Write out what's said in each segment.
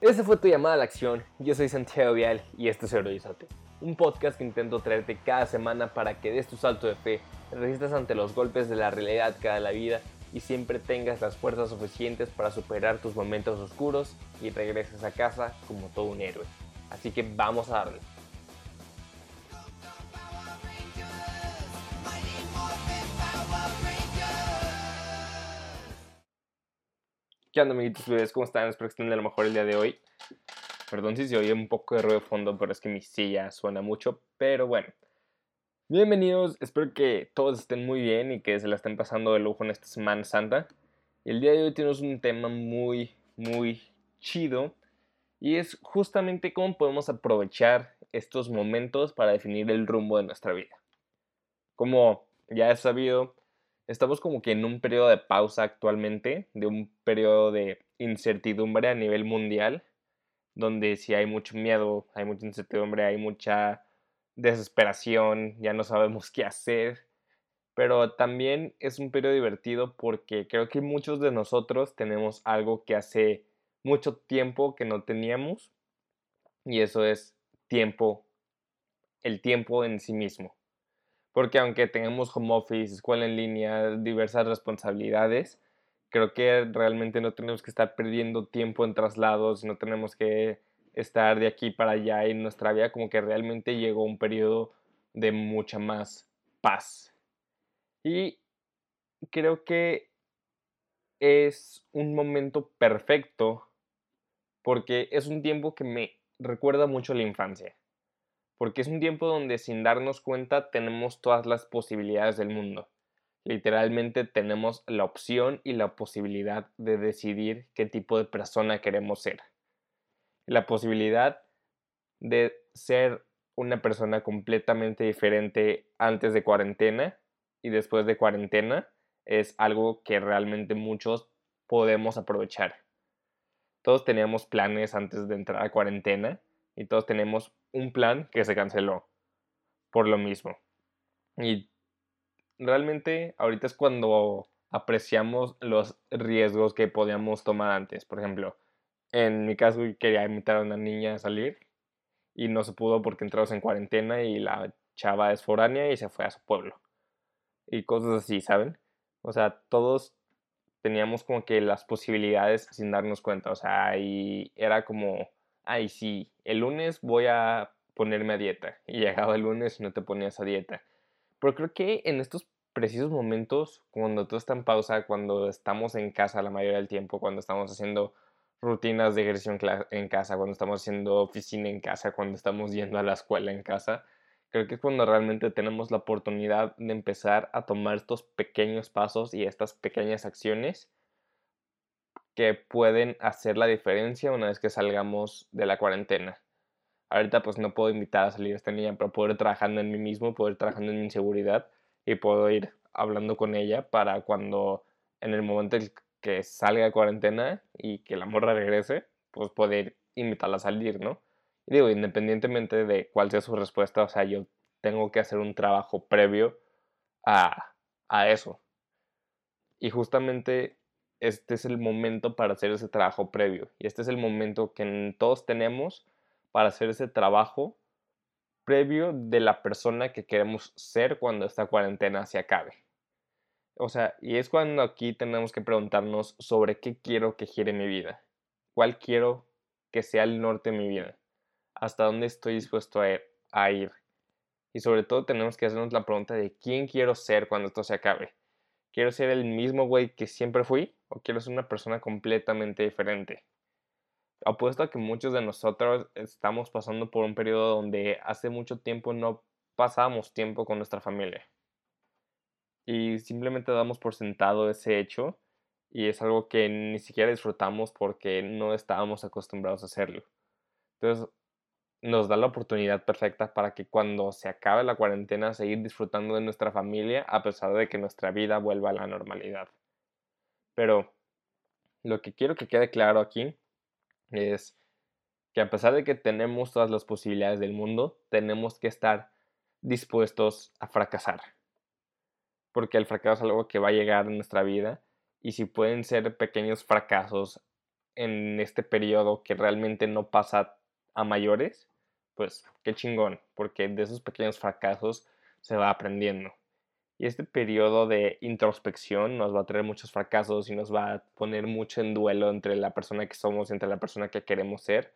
Esa fue tu llamada a la acción. Yo soy Santiago Vial y esto es Heroízate, un podcast que intento traerte cada semana para que des tu salto de fe, resistas ante los golpes de la realidad cada la vida y siempre tengas las fuerzas suficientes para superar tus momentos oscuros y regreses a casa como todo un héroe. Así que vamos a darle. ¿Qué onda, amiguitos bebés? ¿Cómo están? Espero que estén de lo mejor el día de hoy. Perdón si se oye un poco de ruido de fondo, pero es que mi silla suena mucho. Pero bueno, bienvenidos. Espero que todos estén muy bien y que se la estén pasando de lujo en esta Semana Santa. El día de hoy tenemos un tema muy, muy chido. Y es justamente cómo podemos aprovechar estos momentos para definir el rumbo de nuestra vida. Como ya he sabido, estamos como que en un periodo de pausa actualmente, de un periodo de incertidumbre a nivel mundial, donde si hay mucho miedo, hay mucha incertidumbre, hay mucha desesperación, ya no sabemos qué hacer. Pero también es un periodo divertido porque creo que muchos de nosotros tenemos algo que hace mucho tiempo que no teníamos y eso es tiempo, el tiempo en sí mismo. Porque aunque tengamos home office, escuela en línea, diversas responsabilidades, creo que realmente no tenemos que estar perdiendo tiempo en traslados, no tenemos que estar de aquí para allá en nuestra vida, como que realmente llegó un periodo de mucha más paz. Y creo que es un momento perfecto porque es un tiempo que me recuerda mucho la infancia porque es un tiempo donde sin darnos cuenta tenemos todas las posibilidades del mundo. Literalmente tenemos la opción y la posibilidad de decidir qué tipo de persona queremos ser. La posibilidad de ser una persona completamente diferente antes de cuarentena y después de cuarentena es algo que realmente muchos podemos aprovechar. Todos teníamos planes antes de entrar a cuarentena y todos tenemos un plan que se canceló por lo mismo. Y realmente ahorita es cuando apreciamos los riesgos que podíamos tomar antes. Por ejemplo, en mi caso quería invitar a una niña a salir y no se pudo porque entramos en cuarentena y la chava es foránea y se fue a su pueblo. Y cosas así, ¿saben? O sea, todos teníamos como que las posibilidades sin darnos cuenta. O sea, y era como ay, sí, el lunes voy a ponerme a dieta. Y llegaba el lunes no te ponías a dieta. Pero creo que en estos precisos momentos, cuando todo está en pausa, cuando estamos en casa la mayoría del tiempo, cuando estamos haciendo rutinas de ejercicio en casa, cuando estamos haciendo oficina en casa, cuando estamos yendo a la escuela en casa, creo que es cuando realmente tenemos la oportunidad de empezar a tomar estos pequeños pasos y estas pequeñas acciones que pueden hacer la diferencia una vez que salgamos de la cuarentena. Ahorita pues no puedo invitar a salir a esta niña, pero puedo ir trabajando en mí mismo, puedo ir trabajando en mi inseguridad y puedo ir hablando con ella para cuando en el momento en que salga de cuarentena y que la morra regrese, pues poder invitarla a salir, ¿no? Y digo, independientemente de cuál sea su respuesta, o sea, yo tengo que hacer un trabajo previo a, a eso. Y justamente este es el momento para hacer ese trabajo previo. Y este es el momento que todos tenemos para hacer ese trabajo previo de la persona que queremos ser cuando esta cuarentena se acabe. O sea, y es cuando aquí tenemos que preguntarnos sobre qué quiero que gire mi vida. ¿Cuál quiero que sea el norte de mi vida? ¿Hasta dónde estoy dispuesto a ir? Y sobre todo tenemos que hacernos la pregunta de quién quiero ser cuando esto se acabe. ¿Quiero ser el mismo güey que siempre fui? ¿O quiero ser una persona completamente diferente? Apuesto a que muchos de nosotros estamos pasando por un periodo donde hace mucho tiempo no pasábamos tiempo con nuestra familia. Y simplemente damos por sentado ese hecho y es algo que ni siquiera disfrutamos porque no estábamos acostumbrados a hacerlo. Entonces, nos da la oportunidad perfecta para que cuando se acabe la cuarentena seguir disfrutando de nuestra familia a pesar de que nuestra vida vuelva a la normalidad. Pero lo que quiero que quede claro aquí es que a pesar de que tenemos todas las posibilidades del mundo, tenemos que estar dispuestos a fracasar. Porque el fracaso es algo que va a llegar en nuestra vida y si pueden ser pequeños fracasos en este periodo que realmente no pasa a mayores, pues qué chingón, porque de esos pequeños fracasos se va aprendiendo. Y este periodo de introspección nos va a traer muchos fracasos y nos va a poner mucho en duelo entre la persona que somos y entre la persona que queremos ser.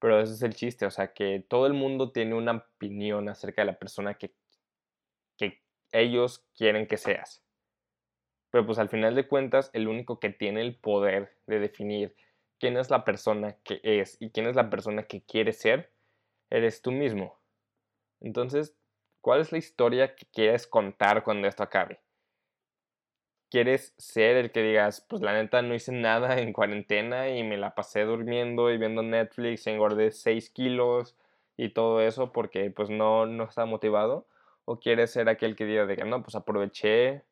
Pero ese es el chiste, o sea, que todo el mundo tiene una opinión acerca de la persona que, que ellos quieren que seas. Pero pues al final de cuentas, el único que tiene el poder de definir quién es la persona que es y quién es la persona que quiere ser, eres tú mismo. Entonces, ¿cuál es la historia que quieres contar cuando esto acabe? ¿Quieres ser el que digas, pues la neta no hice nada en cuarentena y me la pasé durmiendo y viendo Netflix, engordé 6 kilos y todo eso porque pues no, no estaba motivado? ¿O quieres ser aquel que diga, que no, pues aproveché,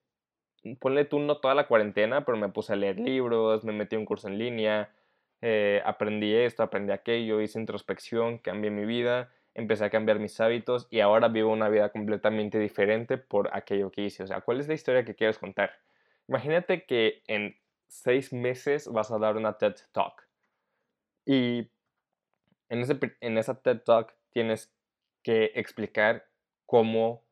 ponle tú no toda la cuarentena, pero me puse a leer libros, me metí a un curso en línea, eh, aprendí esto, aprendí aquello, hice introspección, cambié mi vida, empecé a cambiar mis hábitos y ahora vivo una vida completamente diferente por aquello que hice. O sea, ¿cuál es la historia que quieres contar? Imagínate que en seis meses vas a dar una TED Talk y en, ese, en esa TED Talk tienes que explicar cómo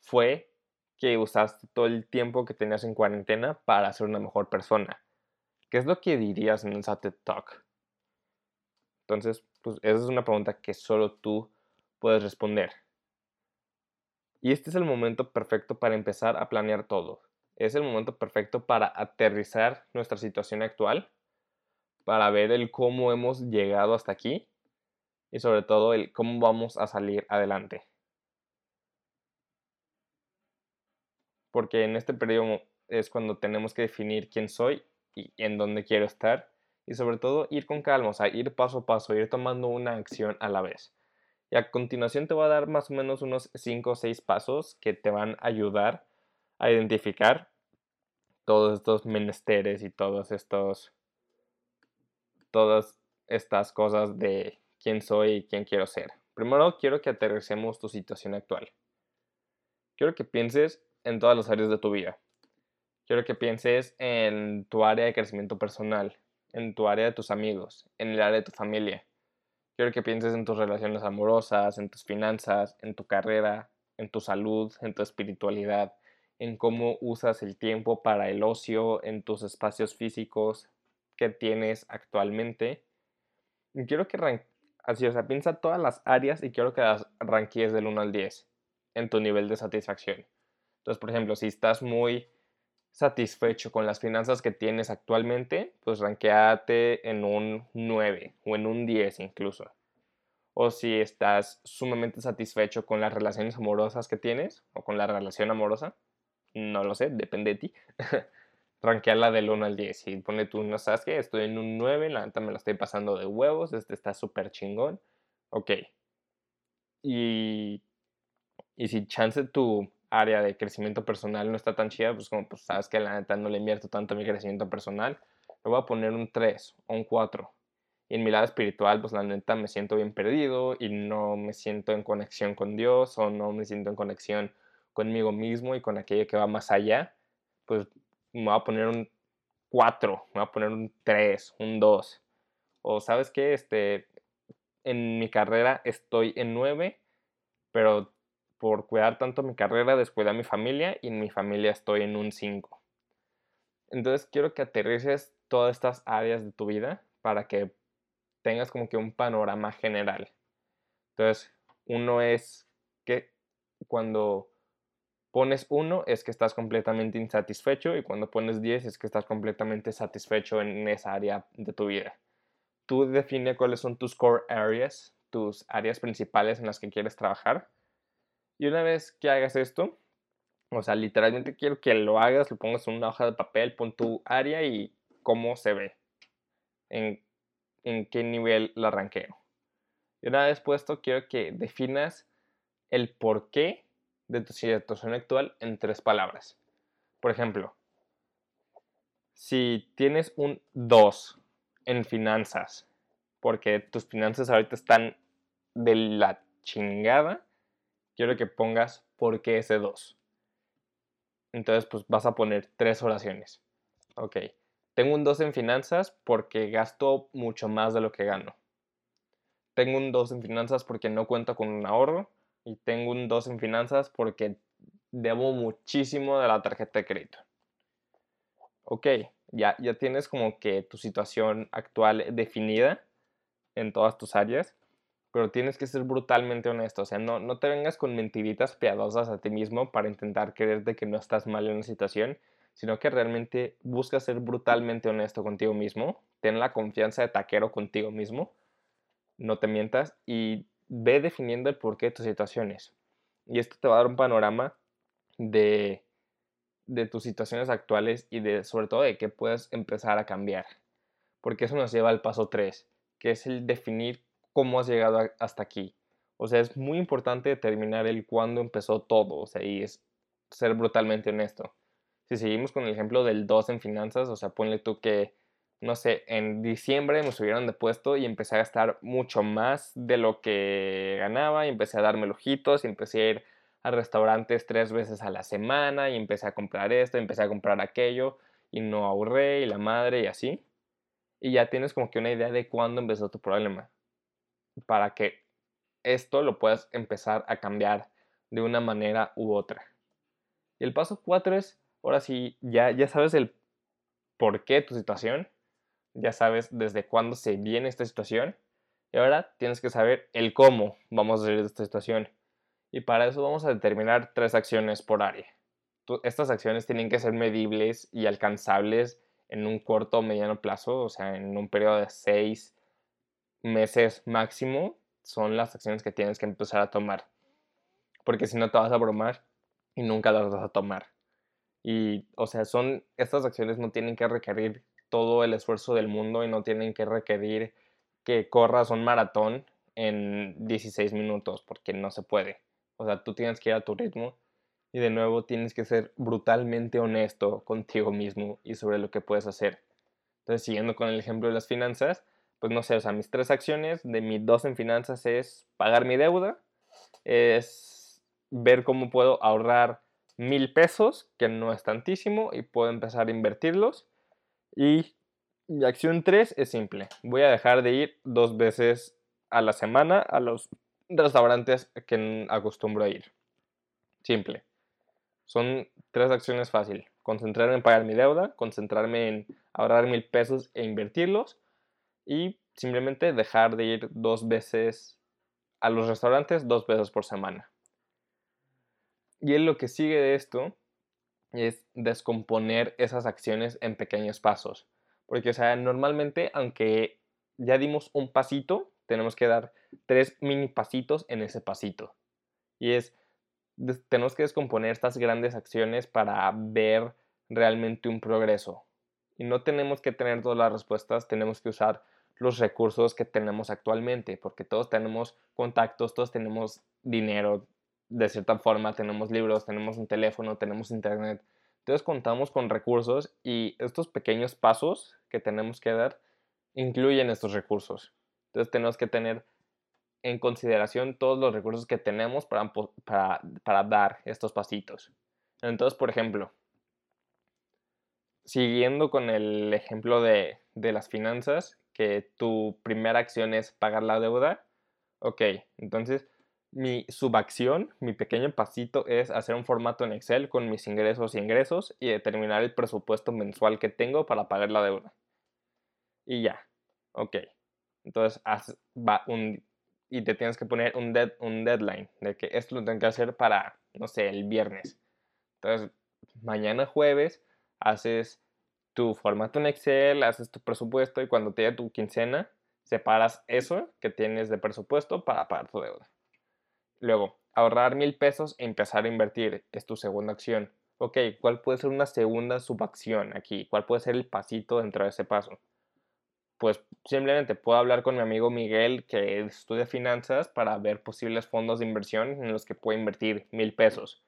fue que usaste todo el tiempo que tenías en cuarentena para ser una mejor persona. ¿Qué es lo que dirías en esa TED Talk? Entonces, pues esa es una pregunta que solo tú puedes responder. Y este es el momento perfecto para empezar a planear todo. Es el momento perfecto para aterrizar nuestra situación actual, para ver el cómo hemos llegado hasta aquí y sobre todo el cómo vamos a salir adelante. Porque en este periodo es cuando tenemos que definir quién soy y en dónde quiero estar. Y sobre todo ir con calma, o sea, ir paso a paso, ir tomando una acción a la vez. Y a continuación te voy a dar más o menos unos 5 o 6 pasos que te van a ayudar a identificar todos estos menesteres y todos estos todas estas cosas de quién soy y quién quiero ser. Primero quiero que aterricemos tu situación actual. Quiero que pienses en todas las áreas de tu vida. Quiero que pienses en tu área de crecimiento personal, en tu área de tus amigos, en el área de tu familia. Quiero que pienses en tus relaciones amorosas, en tus finanzas, en tu carrera, en tu salud, en tu espiritualidad, en cómo usas el tiempo para el ocio, en tus espacios físicos que tienes actualmente. Y quiero que así, o sea, piensa todas las áreas y quiero que las ranquees del 1 al 10 en tu nivel de satisfacción. Entonces, por ejemplo, si estás muy satisfecho con las finanzas que tienes actualmente, pues ranqueate en un 9 o en un 10 incluso. O si estás sumamente satisfecho con las relaciones amorosas que tienes o con la relación amorosa, no lo sé, depende de ti. Ranqueala del 1 al 10 y pone tú, no sabes qué, estoy en un 9, la neta me lo estoy pasando de huevos, este está súper chingón. Ok. Y, y si chance tu área de crecimiento personal no está tan chida, pues como pues sabes que la neta no le invierto tanto mi crecimiento personal, le voy a poner un 3 o un 4. Y en mi lado espiritual, pues la neta me siento bien perdido y no me siento en conexión con Dios o no me siento en conexión conmigo mismo y con aquello que va más allá, pues me voy a poner un 4, me voy a poner un 3, un 2. O sabes qué, este, en mi carrera estoy en 9, pero por cuidar tanto mi carrera, descuidar mi familia y en mi familia estoy en un 5. Entonces quiero que aterrices todas estas áreas de tu vida para que tengas como que un panorama general. Entonces, uno es que cuando pones uno es que estás completamente insatisfecho y cuando pones 10 es que estás completamente satisfecho en esa área de tu vida. Tú define cuáles son tus core areas, tus áreas principales en las que quieres trabajar y una vez que hagas esto, o sea, literalmente quiero que lo hagas, lo pongas en una hoja de papel, pon tu área y cómo se ve, en, qué nivel la arranqueo. Y una vez puesto, quiero que definas el porqué de tu situación actual en tres palabras. Por ejemplo, si tienes un 2 en finanzas, porque tus finanzas ahorita están de la chingada, quiero que pongas por qué ese 2. Entonces, pues vas a poner tres oraciones. Ok. Tengo un 2 en finanzas porque gasto mucho más de lo que gano. Tengo un 2 en finanzas porque no cuento con un ahorro. Y tengo un 2 en finanzas porque debo muchísimo de la tarjeta de crédito. Ok, ya, ya tienes como que tu situación actual definida en todas tus áreas, pero tienes que ser brutalmente honesto. O sea, no, no te vengas con mentiritas piadosas a ti mismo para intentar creerte que no estás mal en una situación, sino que realmente busca ser brutalmente honesto contigo mismo, ten la confianza de taquero contigo mismo, no te mientas y ve definiendo el porqué de tus situaciones. Y esto te va a dar un panorama de, de tus situaciones actuales y de sobre todo de qué puedes empezar a cambiar. Porque eso nos lleva al paso 3, que es el definir cómo has llegado hasta aquí. O sea, es muy importante determinar el cuándo empezó todo, o sea, y es ser brutalmente honesto. Si seguimos con el ejemplo del 2 en finanzas, o sea, ponle tú que no sé, en diciembre me subieron de puesto y empecé a gastar mucho más de lo que ganaba y empecé a darme lujitos y empecé a ir a restaurantes tres veces a la semana y empecé a comprar esto, empecé a comprar aquello y no ahorré y la madre y así. Y ya tienes como que una idea de cuándo empezó tu problema para que esto lo puedas empezar a cambiar de una manera u otra. Y el paso cuatro es, ahora sí, ya, ya sabes el por qué tu situación, ya sabes desde cuándo se viene esta situación y ahora tienes que saber el cómo vamos a salir de esta situación. Y para eso vamos a determinar tres acciones por área. Estas acciones tienen que ser medibles y alcanzables en un corto o mediano plazo, o sea, en un periodo de seis meses máximo, son las acciones que tienes que empezar a tomar. Porque si no te vas a bromar y nunca las vas a tomar. Y, o sea, son, estas acciones no tienen que requerir todo el esfuerzo del mundo y no tienen que requerir que corras un maratón en 16 minutos, porque no se puede. O sea, tú tienes que ir a tu ritmo y de nuevo tienes que ser brutalmente honesto contigo mismo y sobre lo que puedes hacer. Entonces, siguiendo con el ejemplo de las finanzas, pues no sé, o sea, mis tres acciones de mi dos en finanzas es pagar mi deuda, es ver cómo puedo ahorrar mil pesos, que no es tantísimo, y puedo empezar a invertirlos y mi acción 3 es simple. Voy a dejar de ir dos veces a la semana a los restaurantes que acostumbro a ir. Simple. Son tres acciones fáciles. Concentrarme en pagar mi deuda, concentrarme en ahorrar mil pesos e invertirlos y simplemente dejar de ir dos veces a los restaurantes dos veces por semana. Y en lo que sigue de esto es descomponer esas acciones en pequeños pasos. Porque, o sea, normalmente, aunque ya dimos un pasito, tenemos que dar tres mini pasitos en ese pasito. Y es, tenemos que descomponer estas grandes acciones para ver realmente un progreso. Y no tenemos que tener todas las respuestas, tenemos que usar los recursos que tenemos actualmente, porque todos tenemos contactos, todos tenemos dinero, de cierta forma tenemos libros, tenemos un teléfono, tenemos internet. Entonces contamos con recursos y estos pequeños pasos que tenemos que dar incluyen estos recursos. Entonces tenemos que tener en consideración todos los recursos que tenemos para, para, dar estos pasitos. Entonces, por ejemplo, siguiendo con el ejemplo de, de las finanzas, que tu primera acción es pagar la deuda, ok, entonces mi subacción, mi pequeño pasito es hacer un formato en Excel con mis ingresos y ingresos y determinar el presupuesto mensual que tengo para pagar la deuda. Y ya, ok. Entonces, va un, y te tienes que poner un, un deadline de que esto lo tengo que hacer para, no sé, el viernes. Entonces, mañana jueves haces tu formato en Excel, haces tu presupuesto y cuando te llegue tu quincena, separas eso que tienes de presupuesto para pagar tu deuda. Luego, ahorrar mil pesos e empezar a invertir es tu segunda acción. Ok, ¿cuál puede ser una segunda subacción aquí? ¿Cuál puede ser el pasito dentro de ese paso? Pues simplemente puedo hablar con mi amigo Miguel que estudia finanzas para ver posibles fondos de inversión en los que puede invertir mil pesos.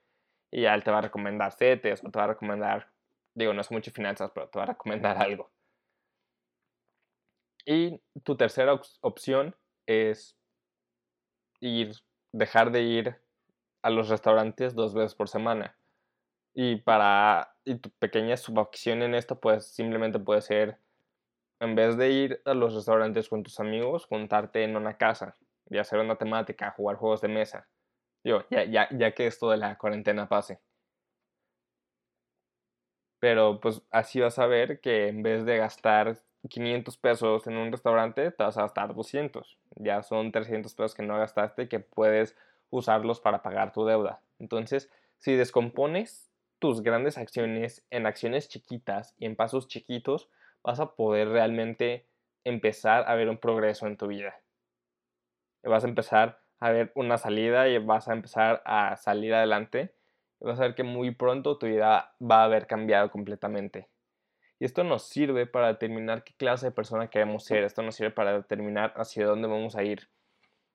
Y ya él te va a recomendar CETES o te va a recomendar, digo, no es mucho finanzas, pero te va a recomendar algo. Y tu tercera opción es ir dejar de ir a los restaurantes dos veces por semana. Y para y tu pequeña subacción en esto, pues simplemente puede ser, en vez de ir a los restaurantes con tus amigos, juntarte en una casa y hacer una temática, jugar juegos de mesa. Yo, ya, ya, ya que esto de la cuarentena pase. Pero pues así vas a ver que en vez de gastar 500 pesos en un restaurante, te vas a gastar 200. Ya son 300 pesos que no gastaste que puedes usarlos para pagar tu deuda. Entonces, si descompones tus grandes acciones en acciones chiquitas y en pasos chiquitos, vas a poder realmente empezar a ver un progreso en tu vida. Vas a empezar a ver una salida y vas a empezar a salir adelante. Vas a ver que muy pronto tu vida va a haber cambiado completamente. Y esto nos sirve para determinar qué clase de persona queremos ser. Esto nos sirve para determinar hacia dónde vamos a ir.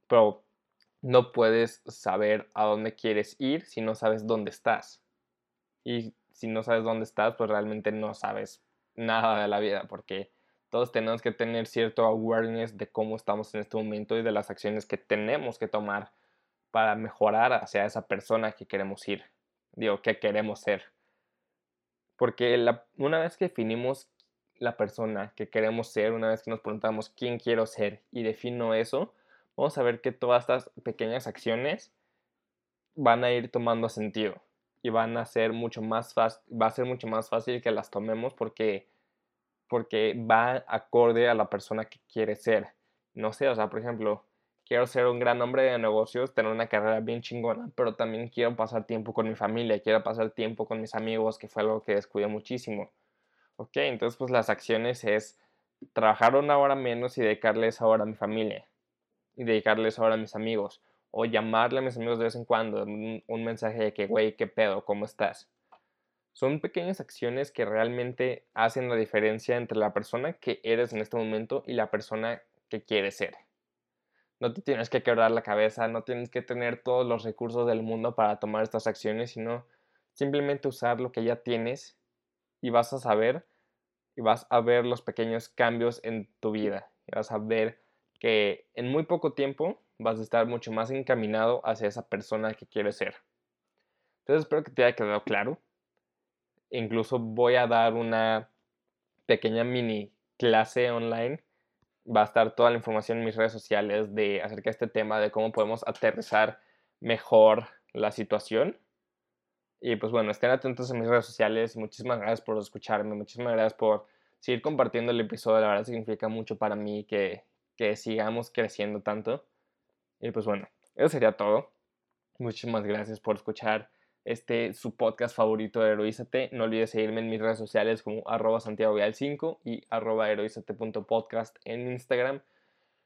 Pero no puedes saber a dónde quieres ir si no sabes dónde estás. Y si no sabes dónde estás, pues realmente no sabes nada de la vida, porque todos tenemos que tener cierto awareness de cómo estamos en este momento y de las acciones que tenemos que tomar para mejorar hacia esa persona que queremos ir. Digo, que queremos ser. Porque una vez que definimos la persona que queremos ser, una vez que nos preguntamos quién quiero ser y defino eso, vamos a ver que todas estas pequeñas acciones van a ir tomando sentido y van a ser mucho más fácil, va a ser mucho más fácil que las tomemos porque, porque va acorde a la persona que quiere ser. No sé, o sea, por ejemplo, quiero ser un gran hombre de negocios, tener una carrera bien chingona, pero también quiero pasar tiempo con mi familia, quiero pasar tiempo con mis amigos, que fue algo que descuidé muchísimo. Ok, entonces pues las acciones es trabajar una hora menos y dedicarle esa hora a mi familia y dedicarles ahora a mis amigos. O llamarle a mis amigos de vez en cuando, un, mensaje de que, güey, ¿qué pedo? ¿Cómo estás? Son pequeñas acciones que realmente hacen la diferencia entre la persona que eres en este momento y la persona que quieres ser. No te tienes que quebrar la cabeza, no tienes que tener todos los recursos del mundo para tomar estas acciones, sino simplemente usar lo que ya tienes y vas a saber y vas a ver los pequeños cambios en tu vida. Y vas a ver que en muy poco tiempo vas a estar mucho más encaminado hacia esa persona que quieres ser. Entonces espero que te haya quedado claro. Incluso voy a dar una pequeña mini clase online. Va a estar toda la información en mis redes sociales de acerca de este tema, de cómo podemos aterrizar mejor la situación. Y pues bueno, estén atentos en mis redes sociales. Muchísimas gracias por escucharme. Muchísimas gracias por seguir compartiendo el episodio. La verdad significa mucho para mí que, que sigamos creciendo tanto. Y pues bueno, eso sería todo. Muchísimas gracias por escuchar este su podcast favorito de Heroízate. No olvides seguirme en mis redes sociales como arroba Santiago 5 y arroba heroízate.podcast en Instagram.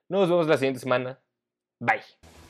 Nos vemos la siguiente semana. Bye.